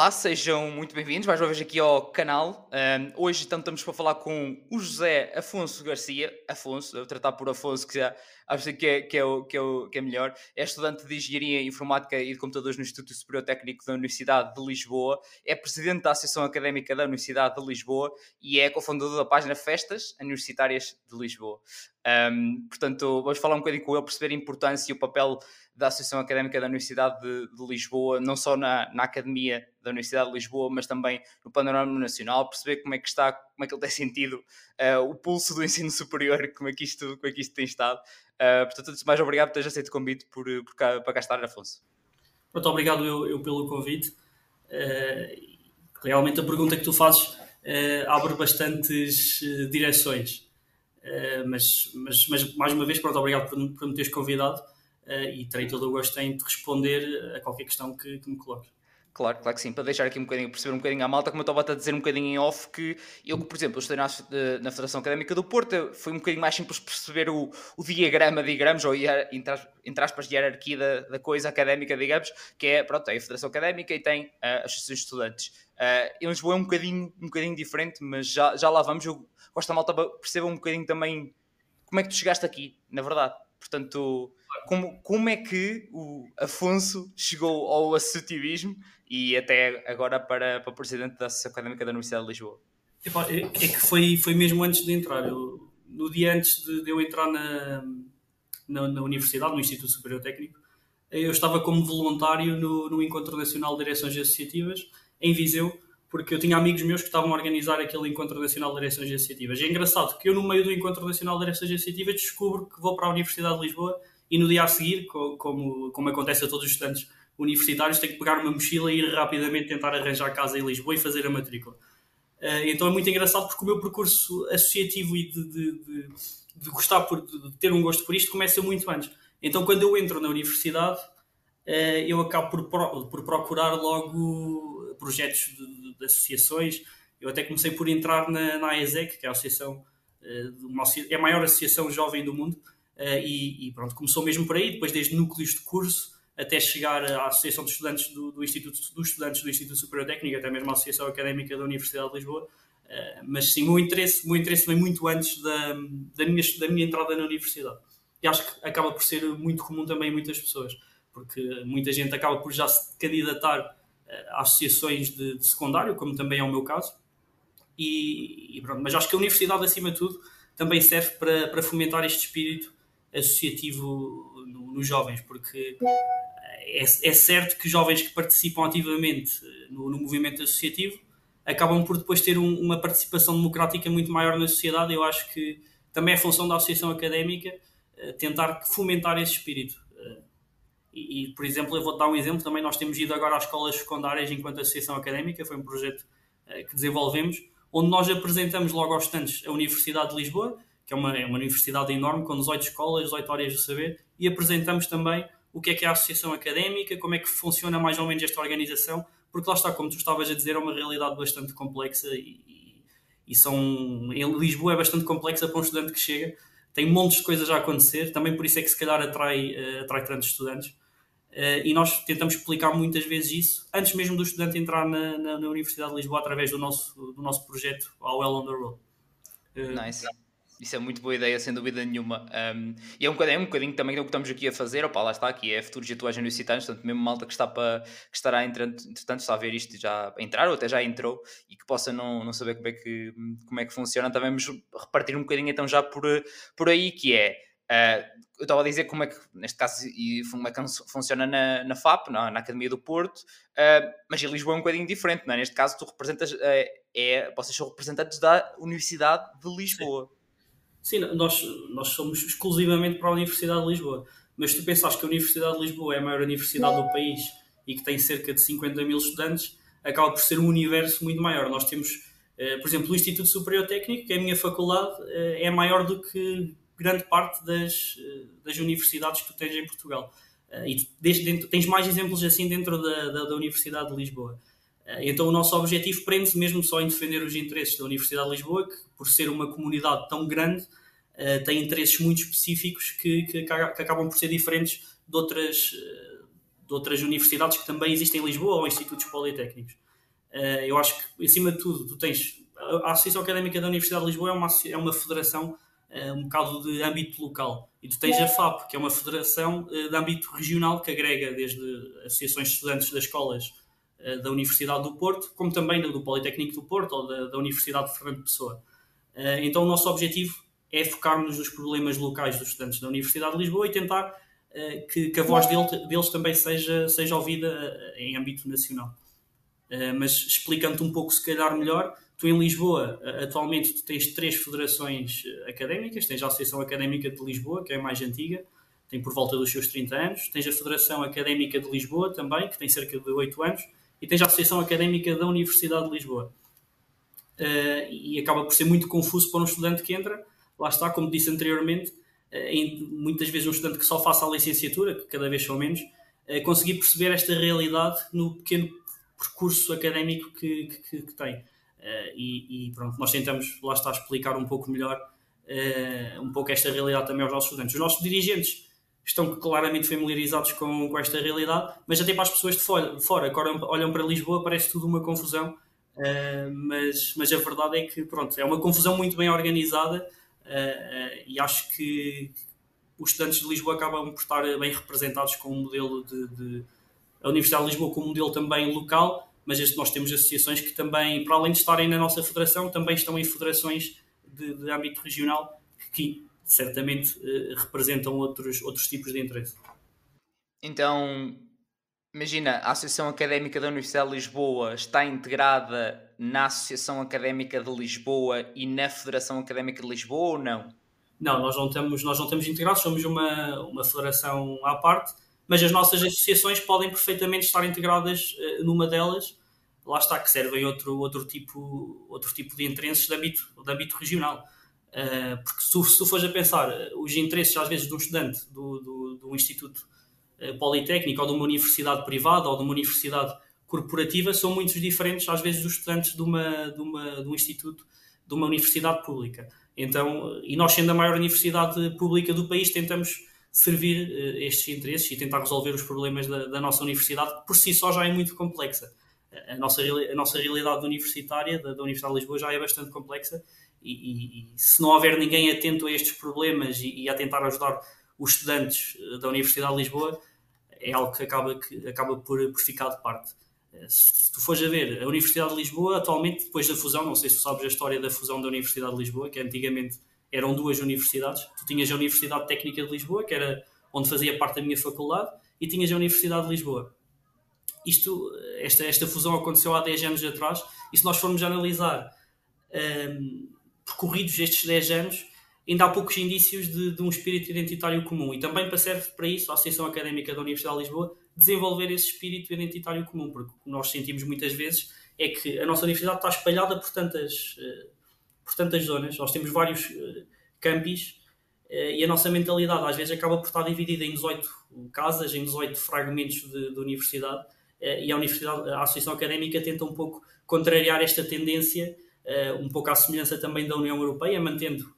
Olá, sejam muito bem-vindos mais uma vez aqui ao canal. Um, hoje então, estamos para falar com o José Afonso Garcia. Afonso, eu tratar por Afonso, que já acho que é, que, é o, que, é o, que é melhor. É estudante de Engenharia Informática e de Computadores no Instituto Superior Técnico da Universidade de Lisboa. É presidente da Associação Académica da Universidade de Lisboa e é cofundador da página Festas Universitárias de Lisboa. Um, portanto, vamos falar um bocadinho com ele, perceber a importância e o papel da Associação Académica da Universidade de, de Lisboa, não só na, na, Academia da Universidade de Lisboa, mas também no panorama nacional, perceber como é que está, como é que ele tem sentido uh, o pulso do ensino superior, como é que isto, como é que isto tem estado. Uh, portanto, antes de mais, obrigado por teres aceito o convite por, por cá, para cá estar, Afonso. Muito obrigado eu, eu pelo convite. Uh, realmente a pergunta que tu fazes abre bastantes direções. mas, mas, mas, mais uma vez, pronto, obrigado por, por me teres convidado e terei todo o gosto em te responder a qualquer questão que, que me coloques. Claro, claro que sim, para deixar aqui um bocadinho, perceber um bocadinho à malta, como eu estava a dizer um bocadinho em off, que eu, por exemplo, estou na, na Federação Académica do Porto, foi um bocadinho mais simples perceber o, o diagrama, digamos, ou entre aspas, hierarquia da, da coisa académica, digamos, que é, pronto, tem a Federação Académica e tem uh, as associações de estudantes. Uh, em Lisboa é um bocadinho, um bocadinho diferente, mas já, já lá vamos, eu gosto da malta perceba um bocadinho também como é que tu chegaste aqui, na verdade. Portanto, como, como é que o Afonso chegou ao associativismo e até agora para, para presidente da Associação Académica da Universidade de Lisboa? É, é que foi, foi mesmo antes de entrar. Eu, no dia antes de, de eu entrar na, na, na, universidade, no Instituto Superior Técnico, eu estava como voluntário no, no Encontro Nacional de Direções Associativas, em Viseu, porque eu tinha amigos meus que estavam a organizar aquele Encontro Nacional de Direções Associativas. E é engraçado que eu, no meio do Encontro Nacional de Direções Associativas, descubro que vou para a Universidade de Lisboa e no dia a seguir, como, como acontece a todos os estudantes universitários, tenho que pegar uma mochila e ir rapidamente tentar arranjar casa em Lisboa e fazer a matrícula. Uh, então é muito engraçado porque o meu percurso associativo e de, de, de, de gostar por, de ter um gosto por isto começa muito antes. Então quando eu entro na universidade, uh, eu acabo por, por procurar logo projetos de, associações. Eu até comecei por entrar na, na AESEC, que é a associação, uma, é a maior associação jovem do mundo, e, e, pronto, começou mesmo por aí, depois desde núcleos de curso até chegar à Associação de Estudantes do, do Instituto dos Estudantes do Instituto Superior Técnico, até mesmo à Associação Académica da Universidade de Lisboa. Uh, mas sim, o meu interesse, o meu interesse vem muito antes da, da, minha, da minha entrada na universidade. E acho que acaba por ser muito comum também em muitas pessoas, porque muita gente acaba por já se candidatar uh, a associações de, de, secundário, como também é o meu caso. E, e pronto, mas acho que a universidade, acima de tudo, também serve para, para fomentar este espírito associativo no, nos jovens, porque é, é, certo que jovens que participam ativamente no, no movimento associativo acabam por depois ter um, uma participação democrática muito maior na sociedade. Eu acho que também é função da associação académica uh, tentar fomentar esse espírito. Uh, e, e, por exemplo, eu vou dar um exemplo. Também nós temos ido agora às escolas secundárias enquanto associação académica, foi um projeto que desenvolvemos, onde nós apresentamos logo aos estudantes a Universidade de Lisboa que é uma, é uma universidade enorme, com 18 escolas, 18 áreas de saber, e apresentamos também o que é que é a associação académica, como é que funciona mais ou menos esta organização, porque lá está, como tu estavas a dizer, é uma realidade bastante complexa e, e são. Em Lisboa é bastante complexa para um estudante que chega, tem montes de coisas a acontecer, também por isso é que se calhar atrai, uh, atrai tantos estudantes. Uh, e nós tentamos explicar muitas vezes isso antes mesmo do estudante entrar na, na, na Universidade de Lisboa através do nosso, do nosso projeto Well on the Road. Uh, nice. Isso é muito boa ideia, sem dúvida nenhuma. Um, e é um, bocadinho, é um bocadinho também o que estamos aqui a fazer. Opa, lá está aqui, é futuros atuais universitários, portanto, mesmo malta que, está para, que estará, entretanto, está a ver isto já entrar ou até já entrou e que possa não, não saber como é, que, como é que funciona, também vamos repartir um bocadinho então já por, por aí, que é. Uh, eu estava a dizer como é que, neste caso, e como é que funciona na, na FAP, na, na Academia do Porto, uh, mas em Lisboa é um bocadinho diferente, não é? Neste caso, tu representas, uh, é, vocês são representantes da Universidade de Lisboa. Sim. Sim, nós, nós somos exclusivamente para a Universidade de Lisboa. Mas tu pensas que a Universidade de Lisboa é a maior universidade do país e que tem cerca de 50 mil estudantes, acaba por ser um universo muito maior. Nós temos, eh, por exemplo, o Instituto Superior Técnico, que é a minha faculdade, eh, é maior do que grande parte das, eh, das universidades que tu tens em Portugal. E tu, dentro, tens mais exemplos assim dentro da, da, da Universidade de Lisboa. Então o nosso objetivo prende-se mesmo só em defender os interesses da Universidade de Lisboa, que por ser uma comunidade tão grande, uh, tem interesses muito específicos que, que, que, acabam por ser diferentes de outras, uh, de outras universidades que também existem em Lisboa ou institutos politécnicos. eu acho que, acima de tudo, tu tens. A Associação Académica da Universidade de Lisboa é uma, é uma federação um bocado de âmbito local. E tu tens a FAP, que é uma federação de âmbito regional que agrega desde associações de estudantes das escolas da Universidade do Porto, como também do Politécnico do Porto ou da, da Universidade de Fernando Pessoa. Então, o nosso objetivo é focarmos nos problemas locais dos estudantes da Universidade de Lisboa e tentar uh, que, que, a voz dele, deles também seja, seja ouvida uh, em âmbito nacional. Mas explicando-te um pouco, se calhar melhor, tu em Lisboa, atualmente tu tens três federações académicas, tens a Associação Académica de Lisboa, que é a mais antiga, tem por volta dos seus 30 anos, tens a Federação Académica de Lisboa também, que tem cerca de 8 anos, e tens a Associação Académica da Universidade de Lisboa. E acaba por ser muito confuso para um estudante que entra, lá está, como disse anteriormente, eh, muitas vezes um estudante que só faça a licenciatura, que cada vez são menos, eh, conseguir perceber esta realidade no pequeno percurso académico que, que, que tem. E, e, pronto, nós tentamos, lá está, explicar um pouco melhor um pouco esta realidade também aos nossos estudantes. Os nossos dirigentes estão claramente familiarizados com, com esta realidade, mas até para as pessoas de fora, fora olham para Lisboa, parece tudo uma confusão, mas, mas a verdade é que pronto, é uma confusão muito bem organizada uh, e acho que os estudantes de Lisboa acabam por estar bem representados com um modelo de, de a Universidade de Lisboa com um modelo também local, mas este, nós temos associações que também, para além de estarem na nossa federação, também estão em federações de, de âmbito regional que certamente uh, representam outros, outros tipos de interesse. Então, imagina, a Associação Académica da Universidade de Lisboa está integrada na Associação Académica de Lisboa e na Federação Académica de Lisboa ou não? Não, nós não estamos, nós não estamos integrados, somos uma, uma federação à parte, mas as nossas associações podem perfeitamente estar integradas uh, numa delas, lá está, que servem outro, outro, tipo, outro tipo de interesses de âmbito, de âmbito regional. Uh, porque se se fores a pensar, os interesses às vezes de um estudante do, do, do Instituto eh, politécnico ou de uma universidade privada ou de uma universidade corporativa são muito diferentes às vezes dos estudantes de, uma, de, uma, de um instituto, de uma universidade pública. Então, e nós sendo a maior universidade pública do país, tentamos servir uh, estes interesses e tentar resolver os problemas da, da, nossa universidade, que por si só já é muito complexa. A nossa, a nossa realidade universitária da, da Universidade de Lisboa já é bastante complexa e, e, e, se não houver ninguém atento a estes problemas e, e a tentar ajudar os estudantes eh, da Universidade de Lisboa, é algo que acaba, que acaba por, por ficar de parte. Eh, se tu fores a ver, a Universidade de Lisboa, atualmente, depois da fusão, não sei se sabes a história da fusão da Universidade de Lisboa, que antigamente eram duas universidades. Tu tinhas a Universidade Técnica de Lisboa, que era onde fazia parte da minha faculdade, e tinhas a Universidade de Lisboa. Isto, esta, esta fusão aconteceu há 10 anos atrás, e se nós formos analisar ehm, percorridos estes 10 anos, ainda há poucos indícios de, de, um espírito identitário comum. E também serve para isso a Associação Académica da Universidade de Lisboa desenvolver esse espírito identitário comum, porque o que nós sentimos muitas vezes é que a nossa universidade está espalhada por tantas, eh, por tantas zonas, nós temos vários eh, campis eh, e a nossa mentalidade às vezes acaba por estar dividida em 18 casas, em 18 fragmentos de, de universidade e a, universidade, a Associação Académica tenta um pouco contrariar esta tendência, um pouco à semelhança também da União Europeia, mantendo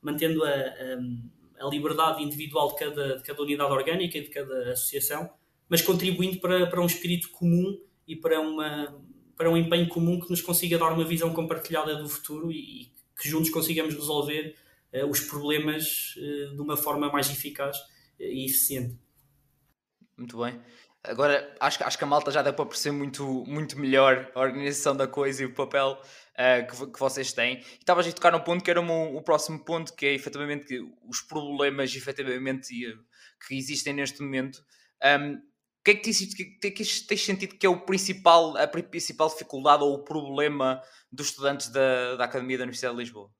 mantendo a, a, a, liberdade individual de cada, de cada unidade orgânica e de cada associação, mas contribuindo para, para um espírito comum e para, uma, para um empenho comum que nos consiga dar uma visão compartilhada do futuro e, e que juntos consigamos resolver uh, os problemas uh, de uma forma mais eficaz e eficiente. Muito bem. Agora acho, acho que a malta já deu para perceber muito, muito melhor a organização da coisa e o papel uh, que, que, vocês têm. Estavas a tocar num ponto que era o, o próximo ponto, que é efetivamente que os problemas efetivamente que existem neste momento. Um, o que é que tens, que, que sentido que é o principal, a principal dificuldade ou o problema dos estudantes da, da Academia da Universidade de Lisboa?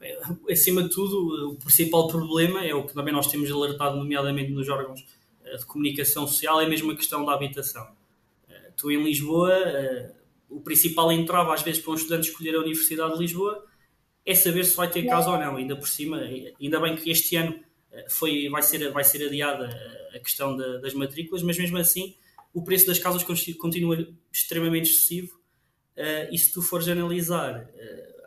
Acima de tudo, o principal problema é o que também nós temos alertado, nomeadamente nos órgãos de comunicação social é mesmo a questão da habitação. Eh, tu em Lisboa, eh, o principal entrave às vezes para um estudante escolher a Universidade de Lisboa é saber se vai ter casa ou não. Ainda por cima, ainda bem que este ano eh, foi, vai, ser, vai ser adiada a questão da, das matrículas, mas mesmo assim o preço das casas continua extremamente excessivo. e se tu fores analisar,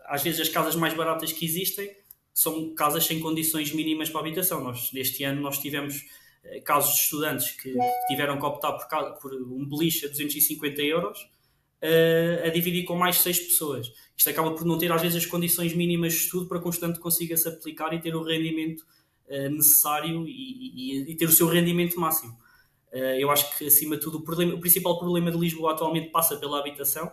às vezes as casas mais baratas que existem são casas sem condições mínimas para a habitação. Nós, este ano nós tivemos casos de estudantes que, que tiveram que optar por, por um beliche a 250 euros uh, a dividir com mais 6 pessoas. Isto acaba por não ter, às vezes, as condições mínimas de estudo para que o estudante consiga se aplicar e ter o rendimento uh, necessário e, e, e, ter o seu rendimento máximo. Uh, eu acho que, acima de tudo, o, problema, o, principal problema de Lisboa atualmente passa pela habitação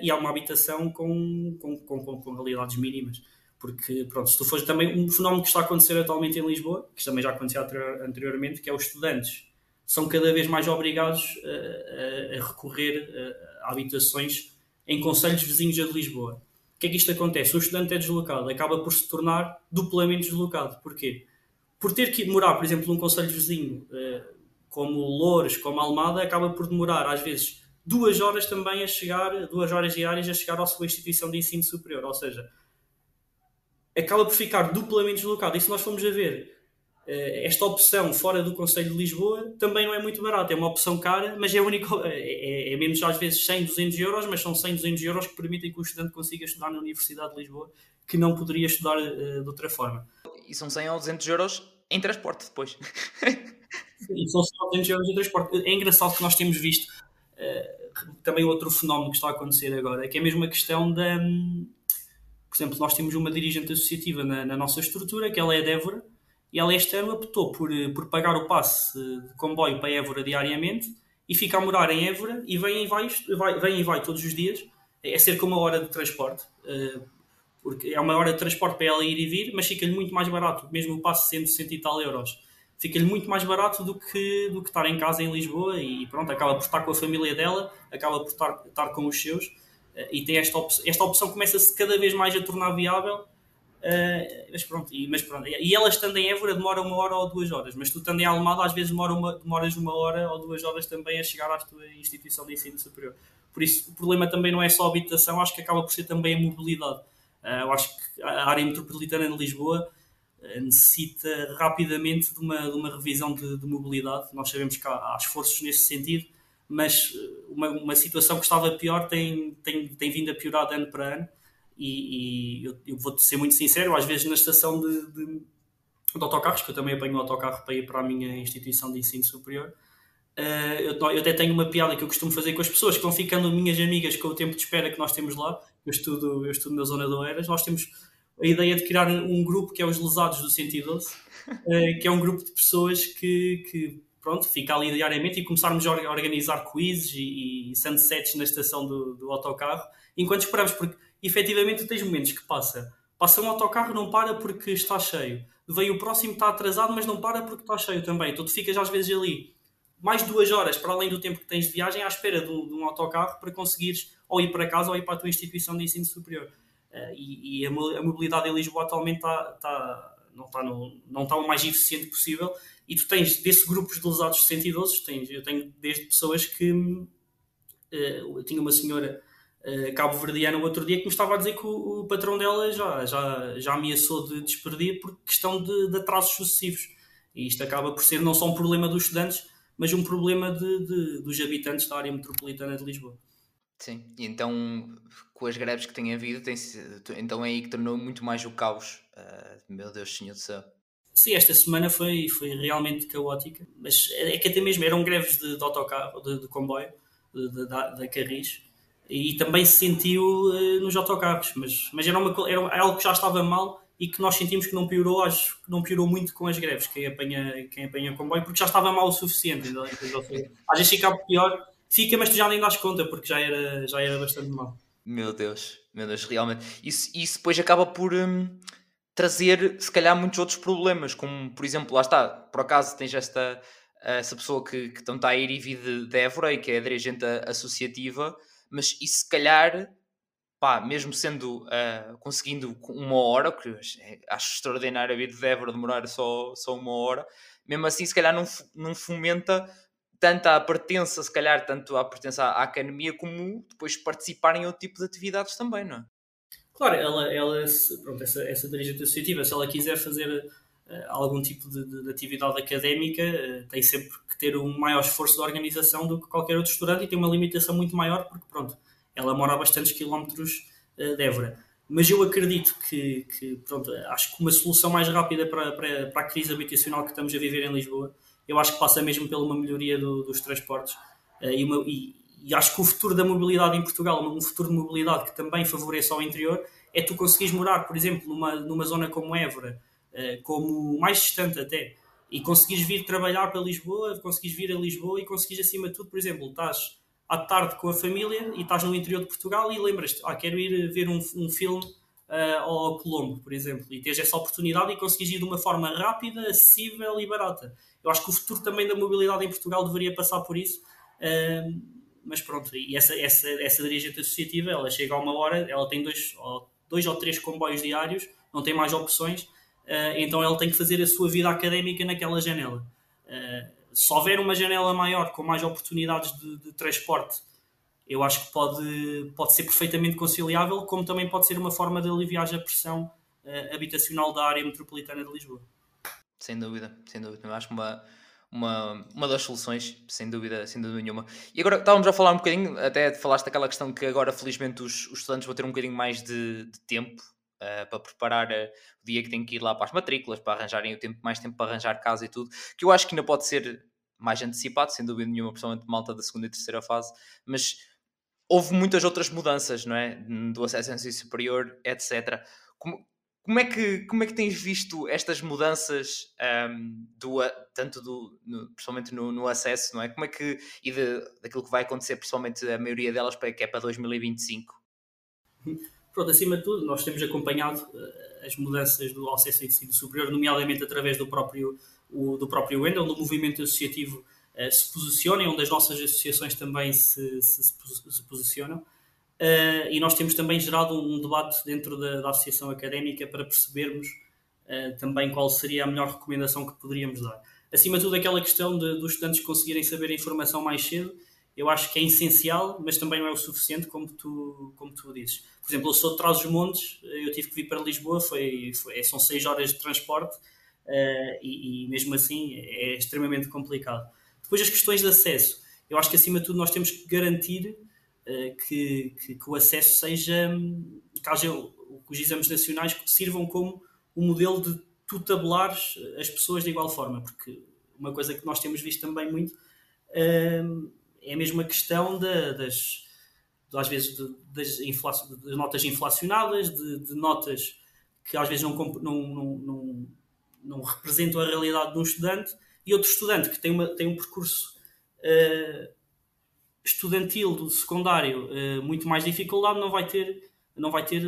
e há uma habitação com, com, com, com realidades mínimas porque pronto, se tu fores também um fenómeno que está a acontecer atualmente em Lisboa, que também já aconteceu anteriormente, que é os estudantes são cada vez mais obrigados a, a, a recorrer a, habitações em conselhos vizinhos de Lisboa. O que é que isto acontece? O estudante é deslocado, acaba por se tornar duplamente deslocado. Porquê? Por ter que morar, por exemplo, num conselho vizinho eh, como Loures, como Almada, acaba por demorar, às vezes, duas horas também a chegar, duas horas diárias a chegar à sua instituição de ensino superior. Ou seja, acaba por ficar duplamente deslocado. E se nós formos a ver, esta opção fora do Conselho de Lisboa também não é muito barata, é uma opção cara, mas é, única, é, é, menos às vezes 100, 200 euros, mas são 100, 200 euros que permitem que o estudante consiga estudar na Universidade de Lisboa, que não poderia estudar uh, de outra forma. E são 100 ou 200 euros em transporte depois. e são 100 ou 200 euros em transporte. É engraçado que nós temos visto uh, também outro fenómeno que está a acontecer agora, que é mesmo a questão da. Um, por exemplo, nós temos uma dirigente associativa na, na nossa estrutura, que ela é de Évora, e ela este ano optou por, eh, por pagar o passe de comboio para Évora diariamente e fica a morar em Évora e vem e vai, vai, vem e vai todos os dias. É cerca de uma hora de transporte, eh, porque é uma hora de transporte para ela ir e vir, mas fica-lhe muito mais barato, mesmo o passe sendo 100 e tal euros. Fica-lhe muito mais barato do que, do que estar em casa em Lisboa e pronto, acaba por estar com a família dela, acaba por estar, estar com os seus eh, e tem esta, op esta opção começa-se cada vez mais a tornar viável. Uh, mas pronto, e, mas pronto, e ela estando em Évora demora uma hora ou duas horas, mas tu estando em Almada às vezes demora uma, demoras uma hora ou duas horas também a chegar à tua instituição de ensino superior. Por isso, o problema também não é só a habitação, acho que acaba por ser também a mobilidade. Uh, eu acho que a área metropolitana de Lisboa uh, necessita rapidamente de uma, de uma revisão de, de mobilidade. Nós sabemos que há, há esforços nesse sentido, mas eh, uma, uma situação que estava pior tem, tem, tem vindo a piorar de ano para ano. E, e eu, eu vou ser muito sincero, às vezes na estação de, de, de, autocarros, que eu também apanho o autocarro para ir para a minha instituição de ensino superior, uh, eu, eu, até tenho uma piada que eu costumo fazer com as pessoas que vão ficando minhas amigas com o tempo de espera que nós temos lá. Eu estudo, eu estudo na zona de Oeiras, nós temos a ideia de criar um grupo que é os Lesados do 112, uh, que é um grupo de pessoas que, que pronto, fica ali diariamente e começarmos a organizar quizzes e, e sunsets na estação do, do autocarro, enquanto esperamos, porque efetivamente tens momentos que passa, passa um autocarro, não para porque está cheio, vem o próximo, está atrasado, mas não para porque está cheio também, então tu ficas às vezes ali mais duas horas para além do tempo que tens de viagem à espera de um, de um autocarro para conseguires ou ir para casa ou ir para a tua instituição de ensino superior. Uh, e, e a, mobilidade em Lisboa atualmente está, está, não, está no, não está o mais eficiente possível. E tu tens desse grupo de lesados 112, tens, eu tenho desde pessoas que uh, eu tinha uma senhora uh, cabo-verdiana o outro dia que me estava a dizer que o, o, patrão dela já, já, já ameaçou de despedir por questão de, de, atrasos sucessivos. E isto acaba por ser não só um problema dos estudantes, mas um problema de, de, dos habitantes da área metropolitana de Lisboa. Sim, e então com as greves que tem havido, tem, então é aí que tornou muito mais o caos. Uh, meu Deus, Senhor do Céu. Sim, esta semana foi, foi realmente caótica, mas é que até mesmo eram greves de, de autocarro, de, de comboio, da Carris, e também se sentiu uh, nos autocarros, mas, mas era, uma, era algo que já estava mal e que nós sentimos que não piorou, acho que não piorou muito com as greves, quem apanha, quem apanha comboio, porque já estava mal o suficiente. Às vezes fica pior, fica, mas tu já nem das conta, porque já era, já era bastante mal. Meu Deus, meu Deus, realmente. Isso, isso depois acaba por. Hum trazer, se calhar, muitos outros problemas, como, por exemplo, lá está, por acaso tens esta, essa pessoa que, que então está a ir e vir de, de Évora e que é dirigente associativa, mas isso se calhar, pá, mesmo sendo, uh, conseguindo uma hora, que acho extraordinário a vida de Évora demorar só, só uma hora, mesmo assim se calhar não, não fomenta tanto a pertença, se calhar, tanto a pertença à, à academia, como depois participar em outro tipo de atividades também, não é? Claro, ela, ela pronto, essa, essa dirigente associativa, se ela quiser fazer algum tipo de, de, de atividade académica, uh, tem sempre que ter um maior esforço de organização do que qualquer outro estudante e tem uma limitação muito maior porque, pronto, ela mora a bastantes quilómetros uh, de Évora. mas eu acredito que, que, pronto, acho que uma solução mais rápida para, para, para, a crise habitacional que estamos a viver em Lisboa, eu acho que passa mesmo pela uma melhoria do, dos transportes e, uma, e, e, acho que o futuro da mobilidade em Portugal, um futuro de mobilidade que também favoreça ao interior, é tu conseguires morar, por exemplo, numa, numa zona como Évora, como mais distante até, e conseguires vir trabalhar para Lisboa, conseguires vir a Lisboa e conseguires acima de tudo, por exemplo, estás à tarde com a família e estás no interior de Portugal e lembras-te, ah, quero ir ver um, um filme uh, ao Colombo, por exemplo, e tens essa oportunidade e conseguires ir de uma forma rápida, acessível e barata. Eu acho que o futuro também da mobilidade em Portugal deveria passar por isso, uh, mas pronto, e essa, essa, essa dirigente associativa, ela chega a uma hora, ela tem dois, dois ou três comboios diários, não tem mais opções, então ela tem que fazer a sua vida académica naquela janela se houver uma janela maior com mais oportunidades de, de, transporte, eu acho que pode, pode ser perfeitamente conciliável, como também pode ser uma forma de aliviar a pressão uh, habitacional da área metropolitana de Lisboa. Sem dúvida, sem dúvida. Eu acho uma, uma, uma das soluções, sem dúvida, sem dúvida nenhuma. E agora estávamos a falar um bocadinho, até falaste daquela questão que agora felizmente os, os estudantes vão ter um bocadinho mais de, de tempo uh, para preparar uh, o dia que têm que ir lá para as matrículas, para arranjarem o tempo, mais tempo para arranjar casa e tudo, que eu acho que ainda pode ser mais antecipado, sem dúvida nenhuma, principalmente malta da segunda e terceira fase, mas houve muitas outras mudanças, não é? Do acesso ao ensino superior, etc. Como, como, é que, como é que tens visto estas mudanças, um, do, tanto do, no, principalmente no, no, acesso, não é? Como é que, e de, daquilo que vai acontecer, principalmente a maioria delas, que é para 2025? Pronto, acima de tudo, nós temos acompanhado uh, as mudanças do acesso ao ensino superior, nomeadamente através do próprio, o, do próprio Wendel, do movimento associativo uh, se posicionem, onde as nossas associações também se, se, se posicionam. Uh, e nós temos também gerado um debate dentro da, da associação académica para percebermos também qual seria a melhor recomendação que poderíamos dar. Acima de tudo, aquela questão de, dos estudantes conseguirem saber a informação mais cedo eu acho que é essencial, mas também não é o suficiente, como tu, como tu dizes. Por exemplo, eu sou de Trás-os-Montes, eu tive que vir para Lisboa, foi, foi são seis horas de transporte uh, e, e, mesmo assim é extremamente complicado. Depois, as questões de acesso. Eu acho que, acima de tudo, nós temos que garantir uh, que, que, que, o acesso seja, caso os exames nacionais sirvam como um modelo de tu as pessoas de igual forma, porque uma coisa que nós temos visto também muito. Uh, é mesmo a questão das, às vezes, de, das, das, notas inflacionadas, de, de, notas que às vezes não, não, não, não, representam a realidade de um estudante, e outro estudante que tem, uma, tem um percurso uh, estudantil do secundário uh, muito mais dificuldade, não vai ter, não vai ter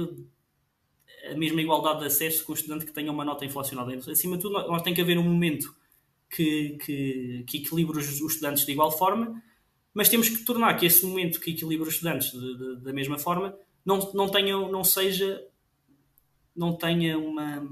a mesma igualdade de acesso que um estudante que tenha uma nota inflacionada. Acima de tudo, nós tem que haver um momento que, que, que equilibre os, os estudantes de igual forma mas temos que tornar que esse momento que equilibra os estudantes de, de, da mesma forma não, não tenha, não seja, não tenha uma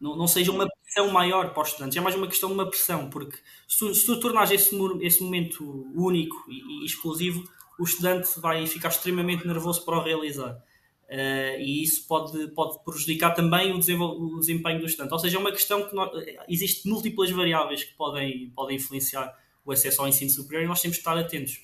não, não seja uma pressão maior para os estudantes, é mais uma questão de uma pressão, porque se tu, se tu tornares esse, esse momento único e, e, exclusivo, o estudante vai ficar extremamente nervoso para o realizar. Uh, e isso pode, pode prejudicar também o, o, desempenho do estudante. Ou seja, é uma questão que existem múltiplas variáveis que podem, podem influenciar o acesso ao ensino superior e nós temos que estar atentos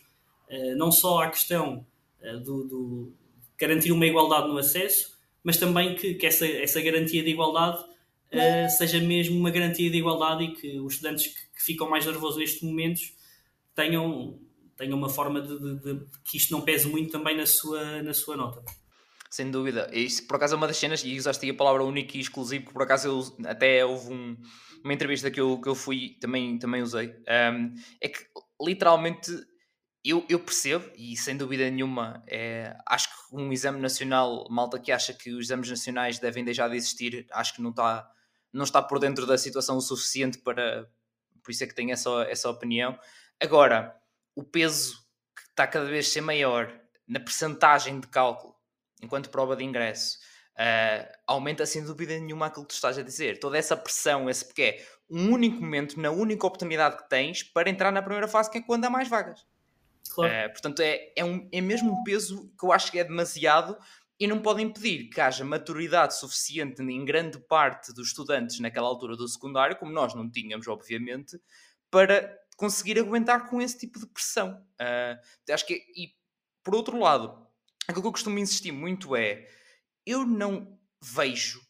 uh, não só à questão uh, do, do, garantir uma igualdade no acesso, mas também que, que essa, essa garantia de igualdade uh, seja mesmo uma garantia de igualdade e que os estudantes que, que ficam mais nervosos nestes momentos tenham, tenham uma forma de, de, de, que isto não pese muito também na sua, na sua nota. Sem dúvida. Isso, por acaso, é uma das cenas, e usaste a palavra único e exclusivo, que por acaso eu, até houve um, uma entrevista que eu, que eu fui, também, também usei, um, é que literalmente eu, eu percebo, e sem dúvida nenhuma, é, acho que um exame nacional, malta que acha que os exames nacionais devem deixar de existir, acho que não está, não está por dentro da situação o suficiente para. Por isso é que tenho essa, essa opinião. Agora, o peso que está cada vez a ser maior na percentagem de cálculo enquanto prova de ingresso uh, aumenta sem dúvida nenhuma aquilo que tu estás a dizer. Toda essa pressão, esse porque é um único momento, na única oportunidade que tens para entrar na primeira fase, que é quando há mais vagas. Claro. Uh, portanto, é, é, um, é mesmo um peso que eu acho que é demasiado e não pode impedir que haja maturidade suficiente em grande parte dos estudantes naquela altura do secundário, como nós não tínhamos, obviamente, para conseguir aguentar com esse tipo de pressão. Uh, acho que, e por outro lado, aquilo que eu costumo insistir muito é eu não vejo,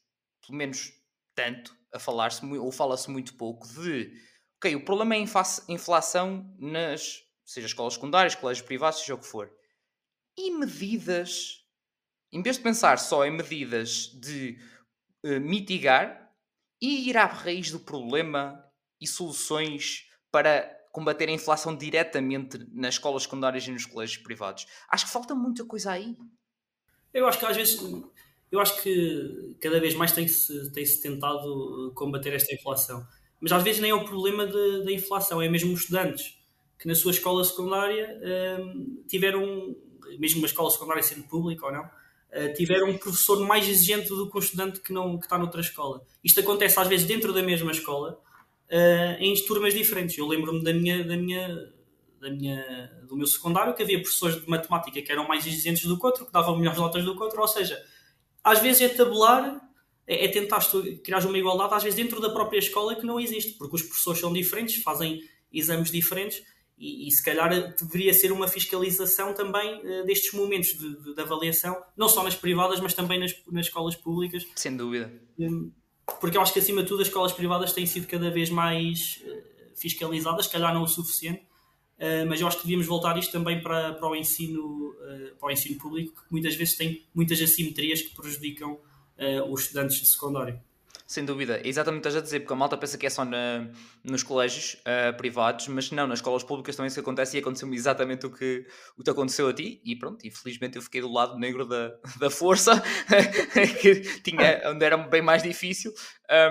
pelo menos tanto, a falar-se ou fala-se muito pouco de ok, o problema é a inflação nas seja escolas secundárias, colégios privados, seja o que for. E medidas, em vez de pensar só em medidas de uh, mitigar e ir à raiz do problema e soluções para combater a inflação diretamente nas escolas secundárias e nos colégios privados. Acho que falta muita coisa aí. Eu acho que às vezes, eu acho que cada vez mais tem-se tem -se tentado combater esta inflação. Mas às vezes nem é o problema da inflação, é mesmo os estudantes que na sua escola secundária um, tiveram, mesmo uma escola secundária sendo pública ou não, uh, tiveram um professor mais exigente do que um estudante que, não, que está noutra escola. Isto acontece às vezes dentro da mesma escola, uh, em turmas diferentes. Eu lembro-me da minha, da minha, da minha, do meu secundário que havia professores de matemática que eram mais exigentes do que outro, que davam melhores notas do que outro, ou seja, às vezes é tabular é, é tentar criar uma igualdade, às vezes dentro da própria escola que não existe, porque os professores são diferentes, fazem exames diferentes e, e, se calhar deveria ser uma fiscalização também uh, destes momentos de, de, de, avaliação, não só nas privadas, mas também nas, nas escolas públicas. Sem dúvida. Um, porque eu acho que acima de tudo as escolas privadas têm sido cada vez mais uh, fiscalizadas, se calhar não o suficiente, uh, mas eu acho que devíamos voltar isto também para, para, o, ensino, para o ensino público, que muitas vezes tem muitas assimetrias que prejudicam os estudantes de secundário. Sem dúvida, é exatamente estás a dizer, porque a malta pensa que é só na, nos colégios uh, privados, mas não, nas escolas públicas também isso acontece e aconteceu-me exatamente o que, o que aconteceu a ti, e pronto, infelizmente eu fiquei do lado negro da, da força, que tinha, onde era bem mais difícil,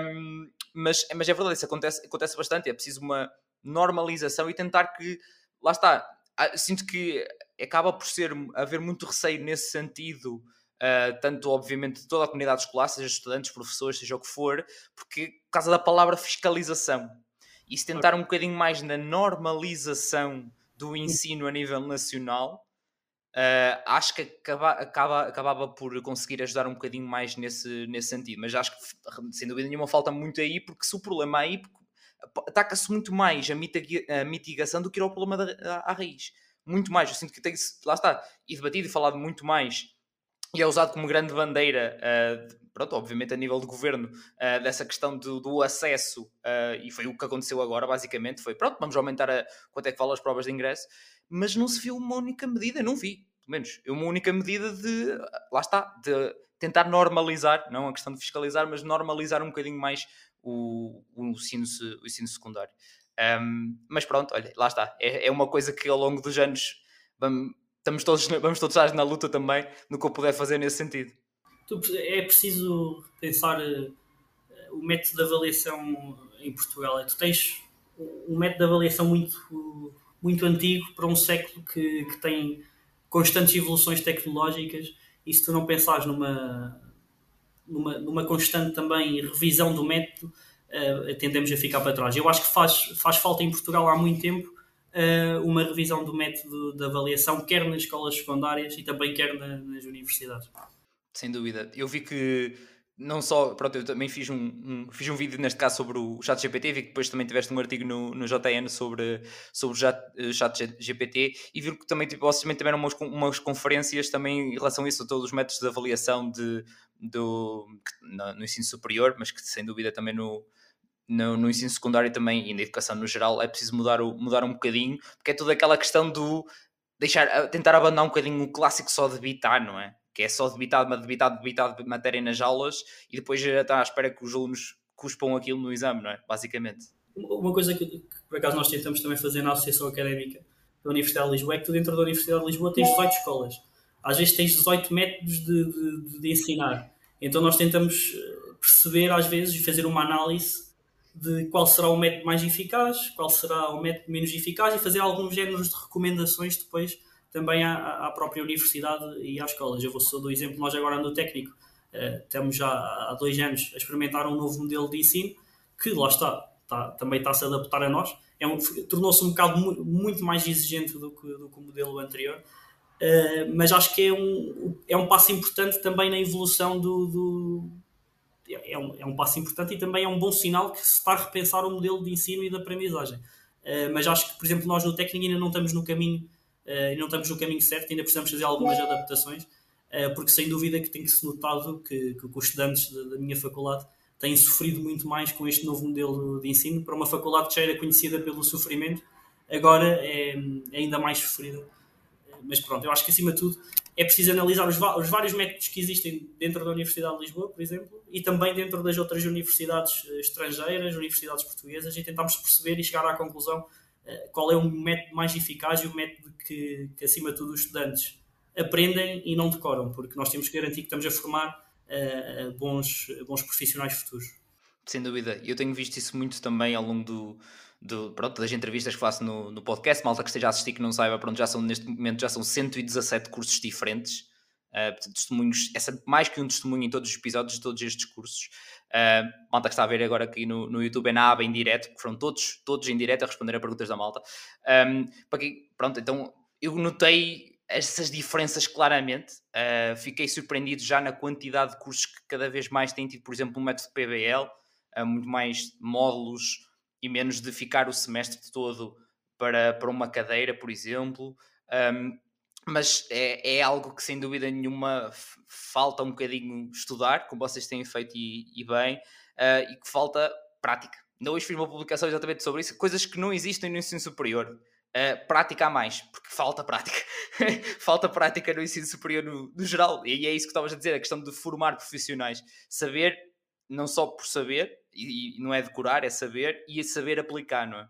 um, mas, mas é verdade, isso acontece, acontece bastante, é preciso uma normalização e tentar que, lá está, sinto que acaba por ser, haver muito receio nesse sentido Uh, tanto obviamente de toda a comunidade escolar, seja estudantes, professores, seja o que for, porque por causa da palavra fiscalização. E se tentar um bocadinho mais na normalização do ensino a nível nacional, uh, acho que acaba, acaba, acabava por conseguir ajudar um bocadinho mais nesse, nesse sentido. Mas acho que, sem dúvida nenhuma, falta muito aí, porque se o problema é aí, ataca-se muito mais a, mitiga, a mitigação do que ir ao problema da, à, à raiz. Muito mais. Eu sinto que tem lá está, e debatido e falado muito mais e é usado como grande bandeira, uh, pronto, obviamente a nível de governo, uh, dessa questão do, do acesso, uh, e foi o que aconteceu agora, basicamente, foi pronto, vamos aumentar a, quanto é que vale as provas de ingresso, mas não se viu uma única medida, não vi, pelo menos, uma única medida de, lá está, de tentar normalizar, não a questão de fiscalizar, mas normalizar um bocadinho mais o, o, ensino, o ensino secundário. Um, mas pronto, olha, lá está, é, é uma coisa que ao longo dos anos vamos, estamos todos, vamos todos estar na luta também no que eu puder fazer nesse sentido. É preciso pensar uh, o método de avaliação em Portugal. Tu tens um método de avaliação muito, muito antigo para um século que, que tem constantes evoluções tecnológicas e se tu não pensares numa, numa, numa constante também revisão do método, uh, tendemos a ficar para trás. Eu acho que faz, faz falta em Portugal há muito tempo uma revisão do método de avaliação, quer nas escolas secundárias e também quer na, nas universidades. Sem dúvida. Eu vi que não só, pronto, eu também fiz um, um, fiz um vídeo neste caso sobre o chat GPT, vi que depois também tiveste um artigo no, no JN sobre, sobre o chat, GPT e vi que também tipo, vocês também tiveram umas, umas conferências também em relação a isso, a todos os métodos de avaliação de, do, no, no ensino superior, mas que sem dúvida também no, no, no, ensino secundário também e na educação no geral é preciso mudar, o, mudar um bocadinho, porque é toda aquela questão do deixar, tentar abandonar um bocadinho o clássico só debitar, não é? Que é só debitar, debitar, debitar de matéria nas aulas e depois está à espera que os alunos cuspam aquilo no exame, não é? Basicamente. Uma coisa que, que por acaso nós tentamos também fazer na Associação Académica da Universidade de Lisboa é que tu dentro da Universidade de Lisboa tens 18 escolas. Às vezes tens 18 métodos de, de, de ensinar. Então nós tentamos eh, perceber às vezes e fazer uma análise de qual será o método mais eficaz, qual será o método menos eficaz e fazer alguns géneros de recomendações depois também à, à própria universidade e às escolas. Eu vou só do exemplo, nós agora no técnico uh, estamos já há dois anos a experimentar um novo modelo de ensino que lá está, está também está a se adaptar a nós. É um, Tornou-se um bocado mu muito mais exigente do que, do que o modelo anterior, uh, mas acho que é um, é um passo importante também na evolução do, do é um, é um passo importante e também é um bom sinal que se está a repensar o modelo de ensino e de aprendizagem. Uh, mas acho que, por exemplo, nós no técnico ainda não estamos no caminho, uh, não estamos no caminho certo, ainda precisamos fazer algumas adaptações. porque sem dúvida que tem que se notado que, que os estudantes da, da minha faculdade têm sofrido muito mais com este novo modelo de ensino para uma faculdade que já era conhecida pelo sofrimento, agora é, é ainda mais sofrida. Mas pronto, eu acho que acima de tudo é preciso analisar os, os, vários métodos que existem dentro da Universidade de Lisboa, por exemplo, e também dentro das outras universidades eh, estrangeiras, universidades portuguesas, e tentarmos perceber e chegar à conclusão uh, qual é o método mais eficaz e o método que, que, acima de tudo, os estudantes aprendem e não decoram, porque nós temos que garantir que estamos a formar uh, bons, bons profissionais futuros. Sem dúvida, eu tenho visto isso muito também ao longo do, do, pronto, das entrevistas que faço no, no podcast, malta que esteja a assistir que não saiba, pronto, já são neste momento já são 117 cursos diferentes, uh, testemunhos, é mais que um testemunho em todos os episódios de todos estes cursos. Uh, malta que está a ver agora aqui no, no YouTube é na aba em direto, foram todos, todos em direto a responder a perguntas da malta. Um, para que, pronto, então eu notei essas diferenças claramente. Uh, fiquei surpreendido já na quantidade de cursos que cada vez mais têm tido, por exemplo, o método PBL, uh, muito mais módulos e menos de ficar o semestre todo para, para uma cadeira, por exemplo. Um, mas é, é, algo que sem dúvida nenhuma falta um bocadinho estudar, como vocês têm feito e, e bem, uh, e que falta prática. Ainda hoje fiz uma publicação exatamente sobre isso, coisas que não existem no ensino superior. Uh, prática a mais, porque falta prática. falta prática no ensino superior no, no, geral. E é isso que estavas a dizer, a questão de formar profissionais. Saber, não só por saber, e, e, não é decorar, é saber e é saber aplicar, não é?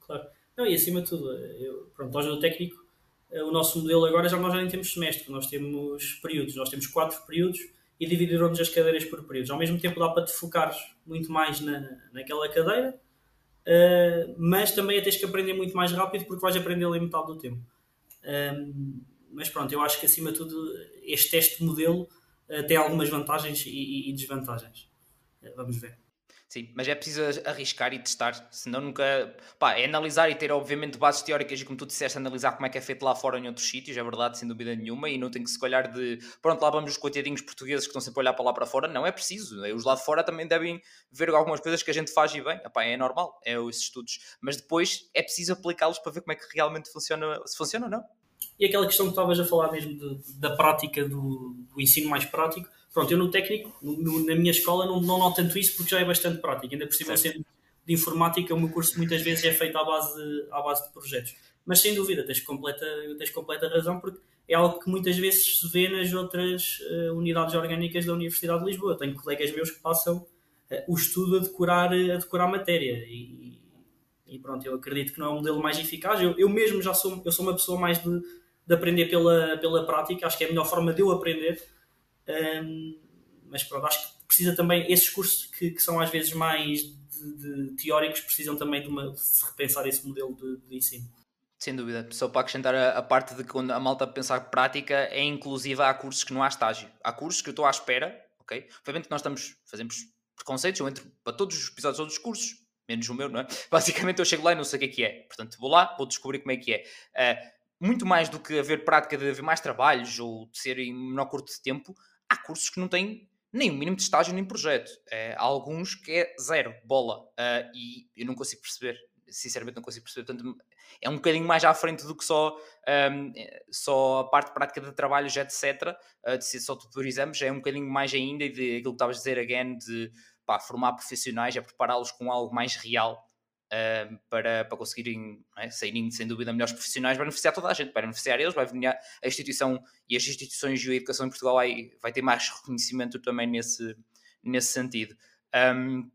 Claro. Não, e acima de tudo, eu, pronto, nós do técnico, eh, o nosso modelo agora já nós já nem temos semestre, nós temos períodos, nós temos quatro períodos e dividiram-nos as cadeiras por períodos. Ao mesmo tempo dá para te focar muito mais na, naquela cadeira, uh, mas também tens que aprender muito mais rápido porque vais aprender ali metade do tempo. Um, mas pronto, eu acho que acima de tudo este teste modelo uh, tem algumas vantagens e, e desvantagens. Uh, vamos ver. Sim, mas é preciso arriscar e testar, senão nunca. Pá, é analisar e ter, obviamente, bases teóricas e, como tu disseste, analisar como é que é feito lá fora em outros sítios, é verdade, sem dúvida nenhuma, e não tem que se olhar de. Pronto, lá vamos os coitadinhos portugueses que estão sempre a olhar para lá para fora, não é preciso. Os lá de fora também devem ver algumas coisas que a gente faz e bem, Epá, é normal, é esses estudos, mas depois é preciso aplicá-los para ver como é que realmente funciona, se funciona ou não. E aquela questão que estavas a falar mesmo de, da prática, do, do ensino mais prático Pronto, eu no técnico, no, na minha escola, não, não noto tanto isso porque já é bastante prático. Ainda por cima, sendo de informática, o meu curso muitas vezes é feito à base de, à base de projetos. Mas sem dúvida, tens completa, tens completa razão porque é algo que muitas vezes se vê nas outras uh, unidades orgânicas da Universidade de Lisboa. Tenho colegas meus que passam uh, o estudo a decorar, a decorar matéria e, e, pronto, eu acredito que não é o modelo mais eficaz. Eu, eu mesmo já sou, eu sou uma pessoa mais de, de aprender pela, pela prática, acho que é a melhor forma de eu aprender um, mas pronto, acho que precisa também, esses cursos que, que são às vezes mais de, de, teóricos, precisam também de, uma, de repensar esse modelo de, de, ensino. Sem dúvida, só para acrescentar a, a, parte de quando a malta pensar prática é inclusiva há cursos que não há estágio. Há cursos que eu estou à espera, ok? Obviamente nós estamos, fazemos preconceitos, eu entro para todos os episódios, todos os cursos, menos o meu, não é? Basicamente eu chego lá e não sei o que é que é. Portanto, vou lá, vou descobrir como é que é. Uh, muito mais do que haver prática de haver mais trabalhos ou de ser em menor curto de tempo, há cursos que não têm nem o mínimo de estágio nem projeto. É, há alguns que é zero, bola. Uh, e eu não consigo perceber. Sinceramente, não consigo perceber. Portanto, é um bocadinho mais à frente do que só, um, só a parte prática de trabalhos, etc. Uh, de ser só tutorizamos, é um bocadinho mais ainda. E de aquilo que estavas a dizer, again, de pá, formar profissionais, é prepará-los com algo mais real para, para conseguirem é, saírem, sem dúvida, melhores profissionais, vai beneficiar toda a gente, vai beneficiar eles, vai beneficiar a instituição e as instituições e a educação em Portugal vai, vai ter mais reconhecimento também nesse, nesse sentido. Um,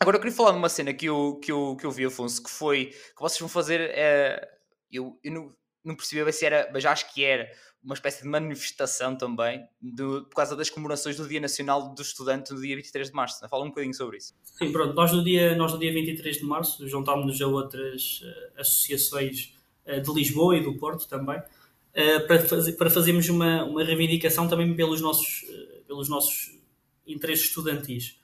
agora eu queria falar de uma cena que eu, que eu, que eu vi, Afonso, que foi que vocês vão fazer. Uh, eu, eu não, não percebi se era, mas acho que era uma espécie de manifestação também do, por causa das comemorações do Dia Nacional do Estudante no dia 23 de março. Fala um bocadinho sobre isso. Sim, pronto. Nós no dia, nós no dia 23 de março juntámos-nos a outras uh, associações uh, de Lisboa e do Porto também uh, para, para fazermos uma, uma reivindicação também pelos nossos, pelos nossos interesses estudantis.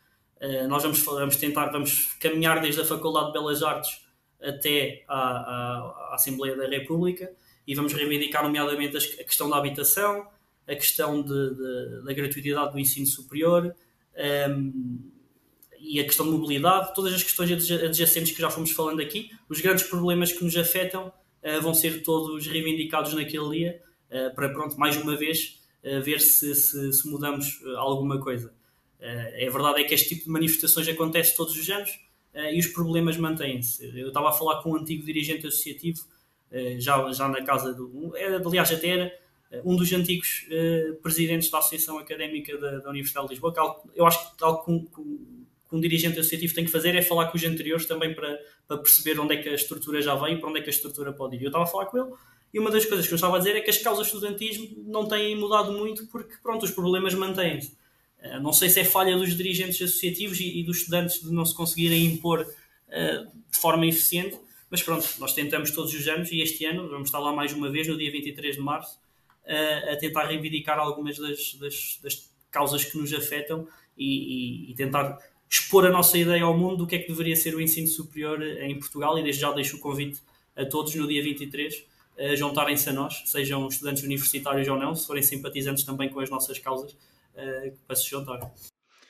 nós vamos, vamos tentar, vamos caminhar desde a Faculdade de Belas Artes até à, à, à Assembleia da República e vamos reivindicar, nomeadamente, a questão da habitação, a questão de, de, da gratuidade do ensino superior um, e a questão de mobilidade, todas as questões adjacentes que já fomos falando aqui. Os grandes problemas que nos afetam uh, vão ser todos reivindicados naquele dia, uh, para, pronto, mais uma vez, ver se, se, se mudamos alguma coisa. É verdade é que este tipo de manifestações acontece todos os anos e os problemas mantêm-se. Eu estava a falar com um antigo dirigente associativo, já, já na casa do. Aliás, até era um dos antigos presidentes da Associação Académica da, da Universidade de Lisboa, que eu acho que, tal como que um dirigente associativo tem que fazer é falar com os anteriores também para, para perceber onde é que a estrutura já veio e para onde é que a estrutura pode ir. Eu estava a falar com ele e uma das coisas que eu estava a dizer é que as causas de estudantismo não têm mudado muito porque, pronto, os problemas mantêm-se. Eh, não sei se é falha dos dirigentes associativos e, dos estudantes de não se conseguirem impor de forma eficiente, mas pronto, nós tentamos todos os anos e este ano vamos estar lá mais uma vez, no dia 23 de março, uh, a tentar reivindicar algumas das, das, das, causas que nos afetam e, e, e tentar expor a nossa ideia ao mundo do que é que deveria ser o ensino superior em Portugal e desde já deixo o convite a todos no dia 23 a juntarem-se a nós, sejam estudantes universitários ou não, se forem simpatizantes também com as nossas causas, eh, para se juntarem.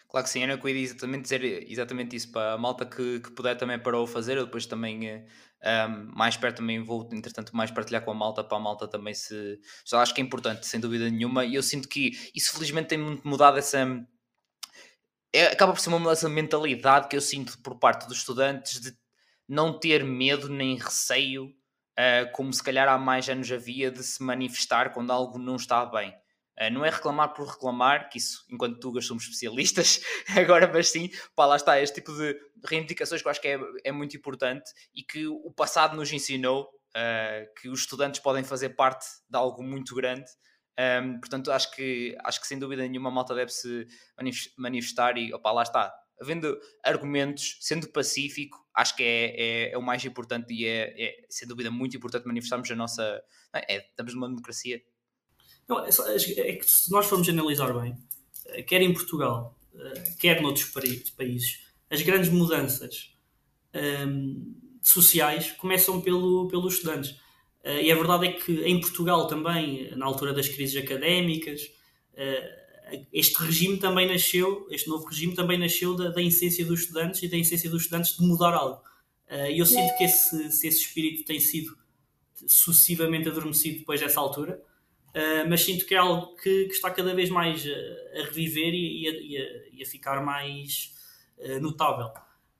Claro que sim, Ana, eu ia exatamente dizer exatamente isso para a malta que, que puder também para o fazer, eu depois também um, mais perto também vou, entretanto, mais partilhar com a malta para a malta também se. Já acho que é importante, sem dúvida nenhuma, e eu sinto que isso felizmente tem muito mudado essa é, acaba por ser uma mudança de mentalidade que eu sinto por parte dos estudantes de não ter medo nem receio, uh, como se calhar há mais anos havia, de se manifestar quando algo não está bem. Uh, não é reclamar por reclamar, que isso, enquanto tugas, somos especialistas, agora, mas sim, pá, lá está, este tipo de reivindicações que eu acho que é, é muito importante e que o passado nos ensinou uh, que os estudantes podem fazer parte de algo muito grande um, portanto, acho que, acho que sem dúvida nenhuma a malta deve se manifestar e opa, lá está. Havendo argumentos, sendo pacífico, acho que é, é, é o mais importante e é, é, sem dúvida muito importante manifestarmos a nossa. É, estamos numa democracia. Não, é, só, é, que se nós formos analisar bem, eh, quer em Portugal, eh, quer noutros países, as grandes mudanças um, sociais começam pelo, pelos estudantes. Eh, e a verdade é que em Portugal também, na altura das crises académicas, este regime também nasceu, este novo regime também nasceu da, da essência dos estudantes e da essência dos estudantes de mudar algo. E eu sinto que esse, esse espírito tem sido sucessivamente adormecido depois dessa altura, mas sinto que é algo que, que está cada vez mais a, a reviver e, e, a, e, a, ficar mais notável.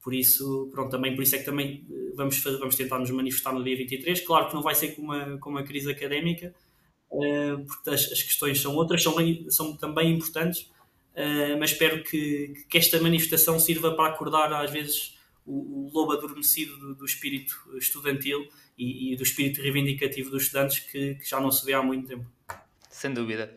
Por isso, pronto, também por isso é que também vamos, vamos tentar nos manifestar no dia 23. Claro que não vai ser com uma, com uma crise académica, uh, porque as, as, questões são outras, são, são também importantes, uh, mas espero que, que esta manifestação sirva para acordar às vezes o, o lobo adormecido do, do espírito estudantil e, e, do espírito reivindicativo dos estudantes que, que já não se vê há muito tempo. Sem dúvida.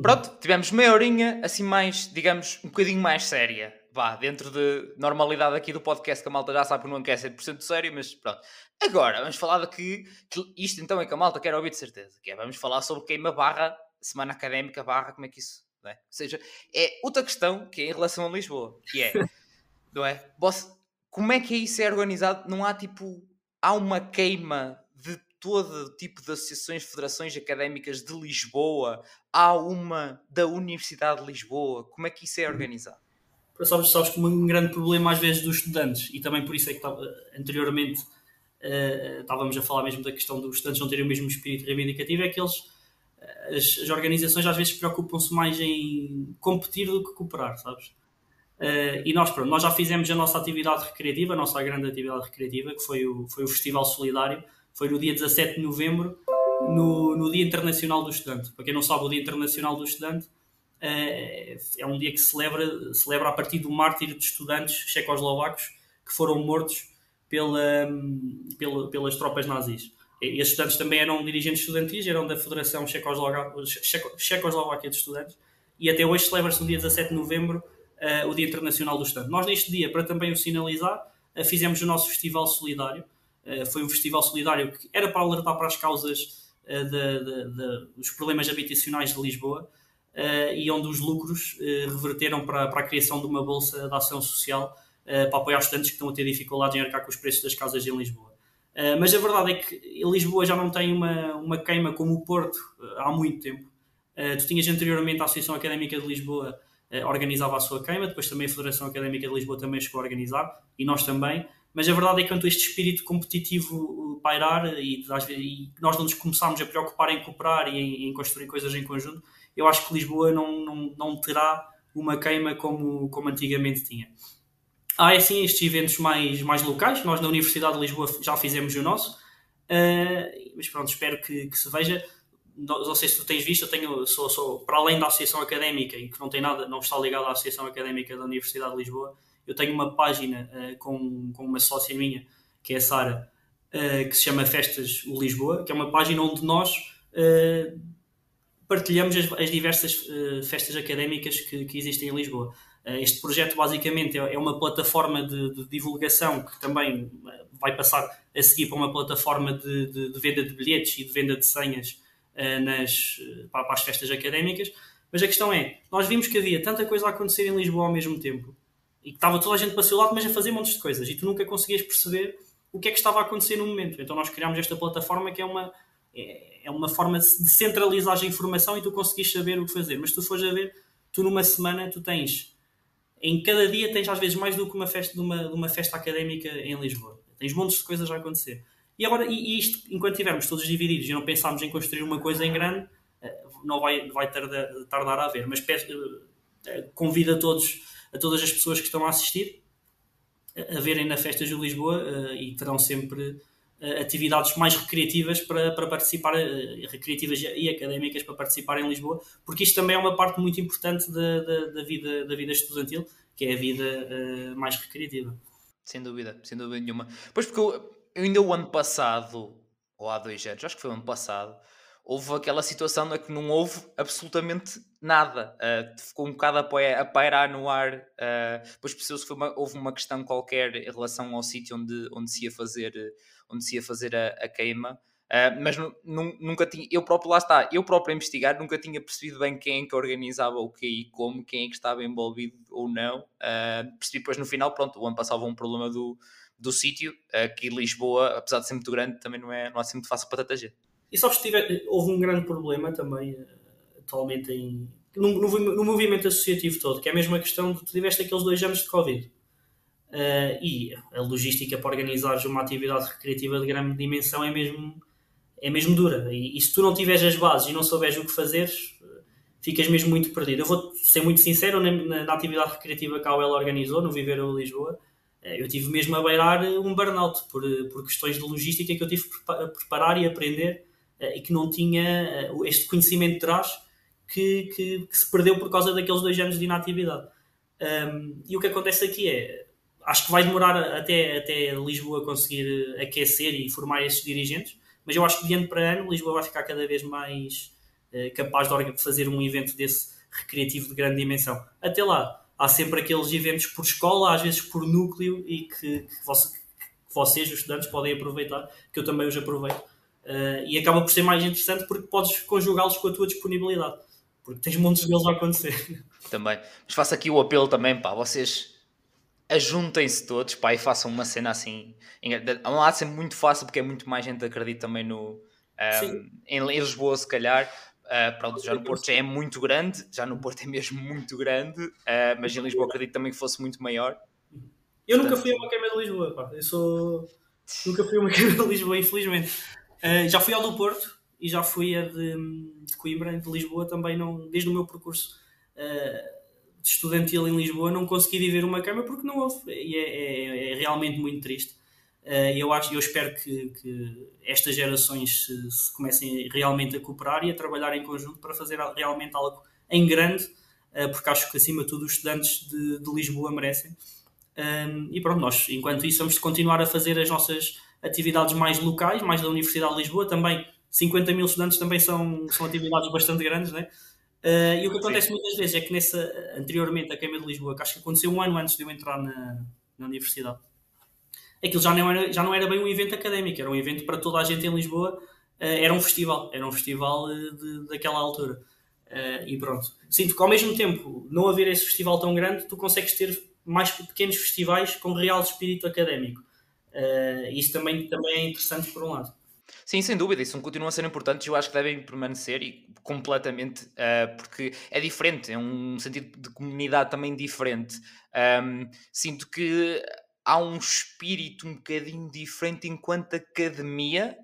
Pronto, tivemos meia horinha, assim mais, digamos, um bocadinho mais séria vá, dentro de normalidade aqui do podcast, que a malta já sabe que não quer ser por sério, mas pronto. Agora, vamos falar daqui, que isto então é que a malta quer ouvir de certeza, que é, vamos falar sobre queima barra, semana académica barra, como é que isso, é? Ou seja, é outra questão que é em relação a Lisboa, que é, não é? Boss, como é que isso é organizado? Não há tipo, há uma queima todo tipo de associações, federações académicas de Lisboa, há uma da Universidade de Lisboa, como é que isso é organizado? sabes, sabes que um grande problema às vezes dos estudantes, e também por isso é que anteriormente uh, estávamos a falar mesmo da questão dos estudantes não terem o mesmo espírito reivindicativo, é que eles, as, as organizações às vezes preocupam-se mais em competir do que cooperar, sabes? Uh, e nós, pronto, nós já fizemos a nossa atividade recreativa, a nossa grande atividade recreativa, que foi o, foi o Festival Solidário, foi no dia 17 de novembro, no, no Dia Internacional do Estudante. Para quem não sabe, o Dia Internacional do Estudante é, é um dia que celebra, celebra a partir do mártir de estudantes checoslovacos que foram mortos pela, pela, pelas tropas nazis. E esses estudantes também eram dirigentes estudantis, eram da Federação Checoslováquia de Estudantes, e até hoje celebra-se no dia 17 de novembro uh, o Dia Internacional do Estudante. Nós, neste dia, para também o sinalizar, uh, fizemos o nosso Festival Solidário. Uh, foi um festival solidário que era para alertar para as causas de, dos problemas habitacionais de Lisboa uh, e onde os lucros reverteram para, para a criação de uma bolsa de ação social para apoiar os estudantes que estão a ter dificuldades em arcar com os preços das casas em Lisboa. mas a verdade é que Lisboa já não tem uma, uma queima como o Porto há muito tempo. tu tinhas anteriormente a Associação Académica de Lisboa organizava a sua queima, depois também a Federação Académica de Lisboa também chegou a organizar, e nós também, mas a verdade é que quando este espírito competitivo pairar e, e nós não nos começarmos a preocupar em cooperar e em, em construir coisas em conjunto, eu acho que Lisboa não, não, não terá uma queima como, como antigamente tinha. Há assim estes eventos mais, mais locais, nós na Universidade de Lisboa já fizemos o nosso, uh, mas pronto, espero que, que se veja. Não, não, sei se tu tens visto, eu tenho, sou, sou, para além da Associação Académica e que não tem nada, não está ligado à Associação Académica da Universidade de Lisboa, eu tenho uma página uh, com, com uma sócia minha, que é a Sara, uh, que se chama Festas o Lisboa, que é uma página onde nós uh, partilhamos as, as diversas festas académicas que, que, existem em Lisboa. este projeto basicamente é, é uma plataforma de, de, divulgação que também vai passar a seguir para uma plataforma de, de, de venda de bilhetes e de venda de senhas nas, para, para, as festas académicas. Mas a questão é, nós vimos que havia tanta coisa a acontecer em Lisboa ao mesmo tempo e que estava toda a gente para o seu lado, mas a fazer montes de coisas e tu nunca conseguias perceber o que é que estava a acontecer no momento. Então nós criámos esta plataforma que é uma, é, uma forma de centralizar a informação e tu conseguis saber o que fazer. Mas tu fores a ver, tu numa semana tu tens em cada dia tens às vezes mais do que uma festa de uma, de uma festa académica em Lisboa. Tens montes de coisas a acontecer. E agora, e, isto, enquanto estivermos todos divididos e não pensarmos em construir uma coisa em grande, eh, não vai, vai tardar, tardar a haver. Mas eh, convido a, todos, a todas as pessoas que estão a assistir a verem na Festa de Lisboa eh, e terão sempre atividades mais recreativas para, para participar, recreativas e académicas para participar em Lisboa, porque isto também é uma parte muito importante da, da, da vida, da vida estudantil, que é a vida mais recreativa. Sem dúvida, sem dúvida nenhuma. Pois porque eu, eu ainda o ano passado, ou há dois anos, acho que foi o ano passado, houve aquela situação na que não houve absolutamente nada. Uh, ficou um bocado a, pairar no ar. Uh, depois percebeu-se que uma, houve uma questão qualquer em relação ao sítio onde, onde se ia fazer, onde se ia fazer a, a queima. Uh, mas nunca tinha, eu próprio, lá está, eu próprio a investigar, nunca tinha percebido bem quem é que organizava o que e como, quem é que estava envolvido ou não. Uh, percebi depois no final, pronto, o ano passado houve um problema do, do sítio, aqui Lisboa, apesar de ser muito grande, também não é, não é assim muito fácil para tanta gente. E sabes que houve um grande problema também, eh, atualmente, em, no, no, no, movimento associativo todo, que é a mesma questão de tu tiveste aqueles dois anos de Covid. Uh, e a logística para organizar uma atividade recreativa de grande dimensão é mesmo, é mesmo dura. E, e se tu não tiveres as bases e não souberes o que fazeres, ficas mesmo muito perdido. Eu vou ser muito sincero, na, na, na atividade recreativa que a UEL organizou, no Viveiro Lisboa, eh, eu tive mesmo a beirar eh, um burnout por, eh, por questões de logística que eu tive a preparar e aprender e que não tinha este conhecimento de trás que, que, que, se perdeu por causa daqueles dois anos de inatividade. Um, e o que acontece aqui é, acho que vai demorar até, até Lisboa conseguir aquecer e formar esses dirigentes, mas eu acho que de ano para ano Lisboa vai ficar cada vez mais uh, capaz de fazer um evento desse recreativo de grande dimensão. Até lá, há sempre aqueles eventos por escola, às vezes por núcleo, e que, que, você, que vocês, os estudantes, podem aproveitar, que eu também os aproveito. Uh, e acaba por ser mais interessante porque podes conjugá-los com a tua disponibilidade, porque tens montes deles a acontecer. Também. Mas faço aqui o apelo também, pá, vocês ajuntem-se todos, pá, e façam uma cena assim. A um lado sempre muito fácil porque é muito mais gente acredita também no. Um, ah, em Lisboa, se calhar, Uh, pronto, já no Porto já é muito grande, já no Porto é mesmo muito grande, uh, mas em Lisboa acredito também que fosse muito maior. Eu nunca fui a uma queima de Lisboa, pá. Eu sou. Nunca fui a uma queima de Lisboa, infelizmente. Uh, já fui ao do Porto e já fui a de, de Coimbra, de Lisboa também, não, desde o meu percurso de estudantil em Lisboa, não consegui viver uma queima porque não houve. E é, é, é realmente muito triste. Uh, eu, acho, eu espero que, que estas gerações se, se, comecem realmente a cooperar e a trabalhar em conjunto para fazer realmente algo em grande, uh, porque acho que acima de tudo os estudantes de, de Lisboa merecem. Um, e pronto, nós enquanto isso vamos continuar a fazer as nossas atividades mais locais, mais da Universidade de Lisboa, também 50 mil estudantes também são, são atividades bastante grandes, né? Uh, e o que acontece Sim. muitas vezes é que nessa, anteriormente a Queima de Lisboa, que acho que aconteceu um ano antes de eu entrar na, na universidade, aquilo já não, era, já não era bem um evento académico, era um evento para toda a gente em Lisboa, uh, era um festival, era um festival eh, de, daquela altura. Uh, e pronto. Sinto que ao mesmo tempo, não haver esse festival tão grande, tu consegues ter mais pequenos festivais com real espírito académico. Uh, isso também, também é interessante por um lado. Sim, sem dúvida, isso continua a ser importante e eu acho que devem permanecer e completamente, uh, porque é diferente, é um sentido de comunidade também diferente. Um, sinto que há um espírito um bocadinho diferente enquanto academia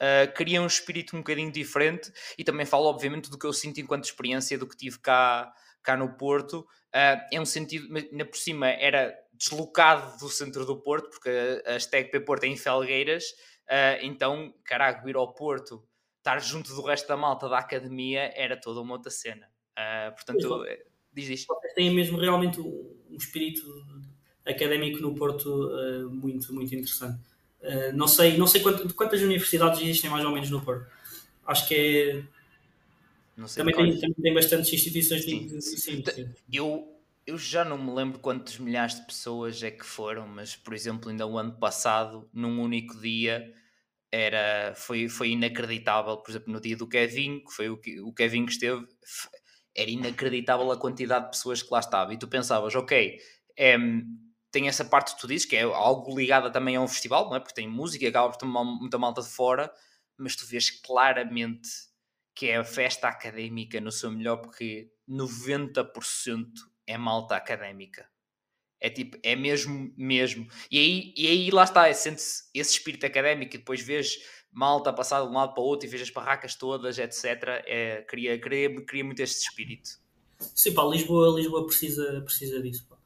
uh, cria um espírito um bocadinho diferente e também falo, obviamente, do que eu sinto enquanto experiência do que tive cá, cá no Porto. Uh, é um sentido, ainda por cima, era deslocado do centro do Porto, porque a, a Steg Porto é em Felgueiras, uh, então, caraca, ir ao Porto, estar junto do resto da malta da academia, era toda uma outra cena. Uh, portanto, é, diz isto. Vocês têm mesmo realmente um espírito académico no Porto muito, muito interessante. Uh, não sei, não sei quantas, quantas universidades existem mais ou menos no Porto. Acho que é. Também tem, também tem bastantes instituições sim, de, sim, sim. Eu, eu já não me lembro quantos milhares de pessoas é que foram, mas por exemplo, ainda o ano passado, num único dia, era, foi, foi inacreditável. Por exemplo, no dia do Kevin, que foi o, o Kevin que esteve, era inacreditável a quantidade de pessoas que lá estavam. E tu pensavas, ok, é, tem essa parte que tu dizes, que é algo ligada também a um festival, não é? Porque tem música acaba por ter muita malta de fora, mas tu vês claramente que é a festa académica no seu melhor, porque 90% é malta académica. É tipo, é mesmo, mesmo. E aí, e aí lá está, sente-se esse espírito académico e depois vês malta passar de um lado para o outro e vês as barracas todas, etc. É, cria, cria, cria muito este espírito. Sim, pá, Lisboa, Lisboa precisa, precisa disso. Pá.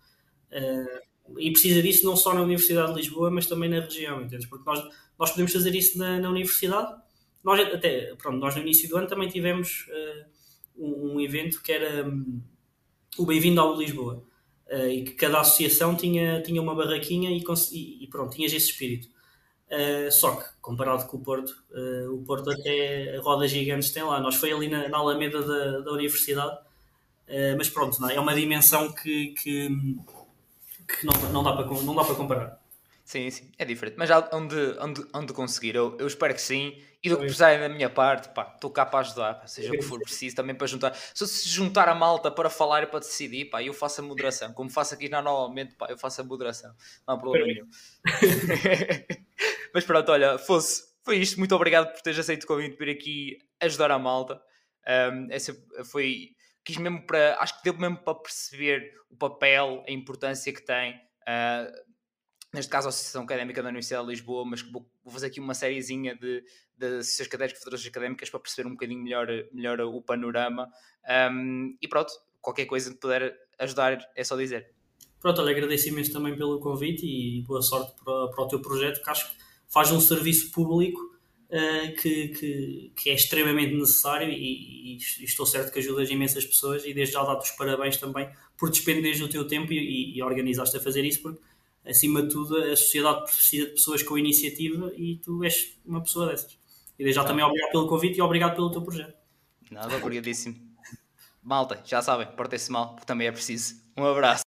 Uh e precisa disso não só na Universidade de Lisboa, mas também na região, entendes? Porque nós, nós podemos fazer isso na, na universidade. Nós, até, pronto, nós no início do ano também tivemos uh, um, um, evento que era um, o Bem-vindo ao Lisboa. Uh, e que cada associação tinha, tinha uma barraquinha e, e, pronto, tinhas esse espírito. Uh, só que, comparado com o Porto, o Porto até rodas gigantes tem lá. Nós foi ali na, na Alameda da, da Universidade, mas pronto, não, é uma dimensão que, que que não, não, dá para, não dá para comparar. Sim, sim, é diferente. Mas onde, onde, onde conseguir, eu, eu espero que sim. E do que precisarem da minha parte, pá, estou cá para ajudar, pá, seja o que for preciso, também para juntar. Se se juntar a malta para falar e para decidir, pá, eu faço a moderação. Como faço aqui normalmente, pá, eu faço a moderação. Não há problema nenhum. Mas pronto, olha, fosse, foi isto. Muito obrigado por teres aceito o convite para vir aqui ajudar a malta. Um, essa foi quis mesmo para, acho que deu mesmo para perceber o papel, a importância que tem, uh, neste caso a Associação Académica da Universidade de Lisboa, mas vou, fazer aqui uma sériezinha de, de associações académicas, federações académicas para perceber um bocadinho melhor, melhor o panorama. Um, e pronto, qualquer coisa que puder ajudar é só dizer. Pronto, olha, agradeço imenso também pelo convite e boa sorte para, para o teu projeto, que acho que faz um serviço público uh, que, que, que, é extremamente necessário e, e, estou certo que ajudas imensas pessoas e desde já dá-te os parabéns também por despenderes o teu tempo e, e, organizaste a fazer isso porque acima de tudo a sociedade precisa de pessoas com iniciativa e tu és uma pessoa dessas. E desde já também obrigado pelo convite e obrigado pelo teu projeto. Nada, obrigadíssimo. Malta, já sabem, portem-se mal, porque também é preciso. Um abraço.